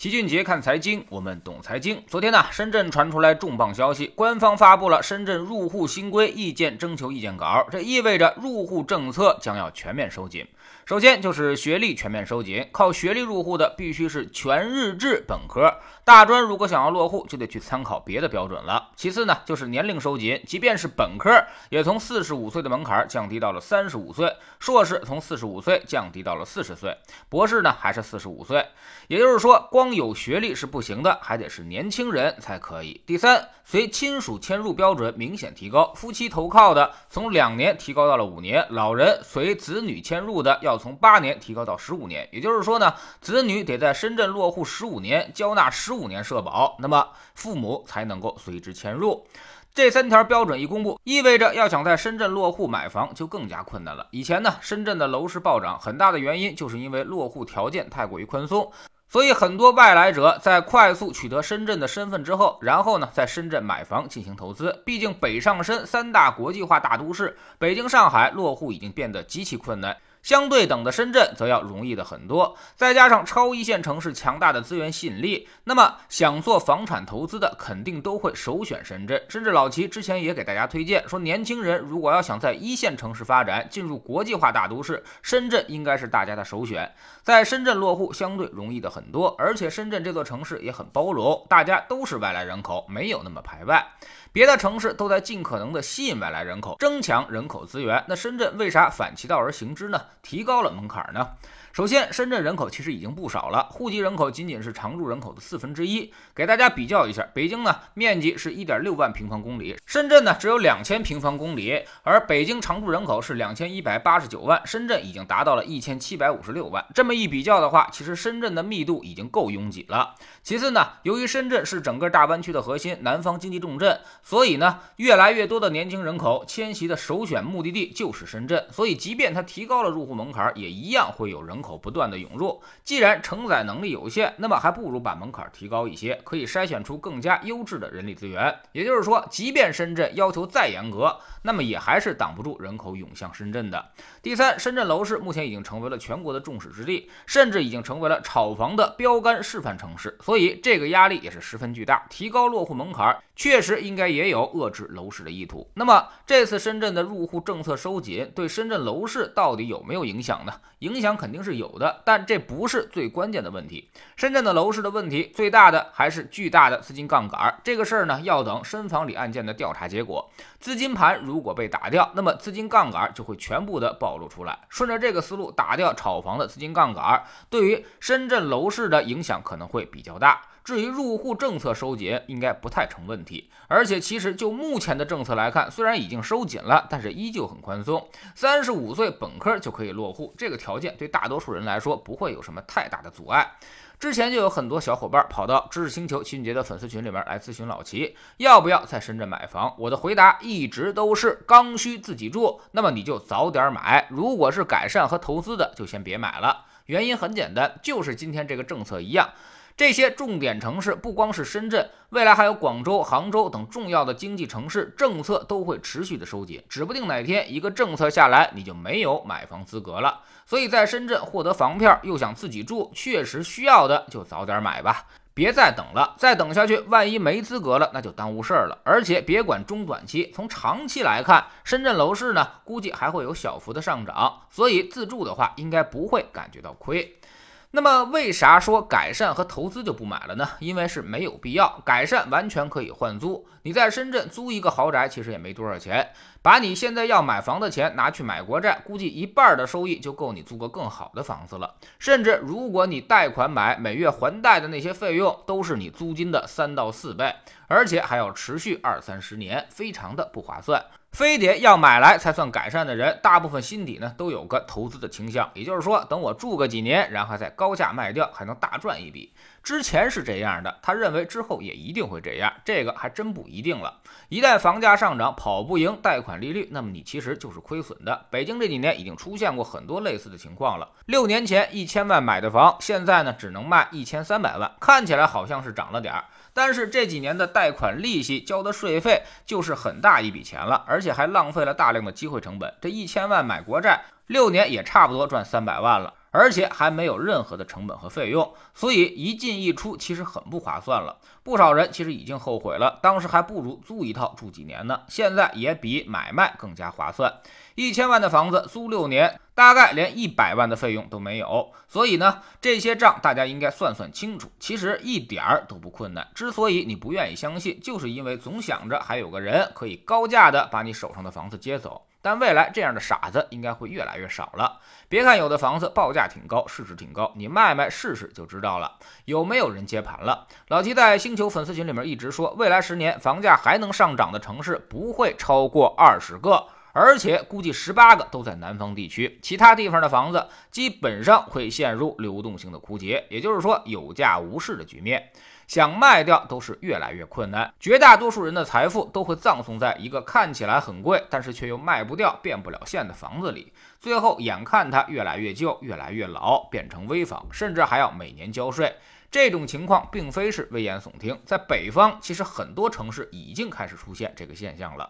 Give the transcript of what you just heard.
齐俊杰看财经，我们懂财经。昨天呢，深圳传出来重磅消息，官方发布了深圳入户新规意见征求意见稿，这意味着入户政策将要全面收紧。首先就是学历全面收紧，靠学历入户的必须是全日制本科，大专如果想要落户，就得去参考别的标准了。其次呢，就是年龄收紧，即便是本科，也从四十五岁的门槛降低到了三十五岁，硕士从四十五岁降低到了四十岁，博士呢还是四十五岁。也就是说，光有学历是不行的，还得是年轻人才可以。第三，随亲属迁入标准明显提高，夫妻投靠的从两年提高到了五年，老人随子女迁入的要。从八年提高到十五年，也就是说呢，子女得在深圳落户十五年，交纳十五年社保，那么父母才能够随之迁入。这三条标准一公布，意味着要想在深圳落户买房就更加困难了。以前呢，深圳的楼市暴涨，很大的原因就是因为落户条件太过于宽松，所以很多外来者在快速取得深圳的身份之后，然后呢，在深圳买房进行投资。毕竟北上深三大国际化大都市，北京、上海落户已经变得极其困难。相对等的深圳则要容易的很多，再加上超一线城市强大的资源吸引力，那么想做房产投资的肯定都会首选深圳。甚至老齐之前也给大家推荐说，年轻人如果要想在一线城市发展，进入国际化大都市，深圳应该是大家的首选。在深圳落户相对容易的很多，而且深圳这座城市也很包容，大家都是外来人口，没有那么排外。别的城市都在尽可能的吸引外来人口，增强人口资源，那深圳为啥反其道而行之呢？提高了门槛呢？首先，深圳人口其实已经不少了，户籍人口仅仅是常住人口的四分之一。给大家比较一下，北京呢面积是一点六万平方公里，深圳呢只有两千平方公里，而北京常住人口是两千一百八十九万，深圳已经达到了一千七百五十六万。这么一比较的话，其实深圳的密度已经够拥挤了。其次呢，由于深圳是整个大湾区的核心，南方经济重镇，所以呢，越来越多的年轻人口迁徙的首选目的地就是深圳。所以，即便它提高了入户门槛，也一样会有人。口不断的涌入，既然承载能力有限，那么还不如把门槛提高一些，可以筛选出更加优质的人力资源。也就是说，即便深圳要求再严格，那么也还是挡不住人口涌向深圳的。第三，深圳楼市目前已经成为了全国的众矢之的，甚至已经成为了炒房的标杆示范城市，所以这个压力也是十分巨大。提高落户门槛，确实应该也有遏制楼市的意图。那么这次深圳的入户政策收紧，对深圳楼市到底有没有影响呢？影响肯定是。有的，但这不是最关键的问题。深圳的楼市的问题最大的还是巨大的资金杠杆儿。这个事儿呢，要等深房里案件的调查结果。资金盘如果被打掉，那么资金杠杆就会全部的暴露出来。顺着这个思路打掉炒房的资金杠杆，对于深圳楼市的影响可能会比较大。至于入户政策收紧，应该不太成问题。而且，其实就目前的政策来看，虽然已经收紧了，但是依旧很宽松。三十五岁本科就可以落户，这个条件对大多数人来说不会有什么太大的阻碍。之前就有很多小伙伴跑到知识星球齐俊杰的粉丝群里面来咨询老齐，要不要在深圳买房？我的回答一直都是：刚需自己住，那么你就早点买；如果是改善和投资的，就先别买了。原因很简单，就是今天这个政策一样。这些重点城市不光是深圳，未来还有广州、杭州等重要的经济城市，政策都会持续的收紧，指不定哪天一个政策下来，你就没有买房资格了。所以在深圳获得房票又想自己住，确实需要的就早点买吧，别再等了，再等下去，万一没资格了，那就耽误事儿了。而且别管中短期，从长期来看，深圳楼市呢，估计还会有小幅的上涨，所以自住的话，应该不会感觉到亏。那么为啥说改善和投资就不买了呢？因为是没有必要。改善完全可以换租，你在深圳租一个豪宅，其实也没多少钱。把你现在要买房的钱拿去买国债，估计一半的收益就够你租个更好的房子了。甚至如果你贷款买，每月还贷的那些费用都是你租金的三到四倍，而且还要持续二三十年，非常的不划算。非得要买来才算改善的人，大部分心底呢都有个投资的倾向，也就是说，等我住个几年，然后再高价卖掉，还能大赚一笔。之前是这样的，他认为之后也一定会这样，这个还真不一定了。一旦房价上涨，跑不赢贷款利率，那么你其实就是亏损的。北京这几年已经出现过很多类似的情况了。六年前一千万买的房，现在呢只能卖一千三百万，看起来好像是涨了点儿。但是这几年的贷贷款利息交的税费就是很大一笔钱了，而且还浪费了大量的机会成本。这一千万买国债，六年也差不多赚三百万了。而且还没有任何的成本和费用，所以一进一出其实很不划算了。不少人其实已经后悔了，当时还不如租一套住几年呢。现在也比买卖更加划算。一千万的房子租六年，大概连一百万的费用都没有。所以呢，这些账大家应该算算清楚。其实一点儿都不困难。之所以你不愿意相信，就是因为总想着还有个人可以高价的把你手上的房子接走。但未来这样的傻子应该会越来越少了。别看有的房子报价挺高，市值挺高，你卖卖试试就知道了，有没有人接盘了。老齐在星球粉丝群里面一直说，未来十年房价还能上涨的城市不会超过二十个。而且估计十八个都在南方地区，其他地方的房子基本上会陷入流动性的枯竭，也就是说有价无市的局面，想卖掉都是越来越困难。绝大多数人的财富都会葬送在一个看起来很贵，但是却又卖不掉、变不了现的房子里，最后眼看它越来越旧、越来越老，变成危房，甚至还要每年交税。这种情况并非是危言耸听，在北方其实很多城市已经开始出现这个现象了。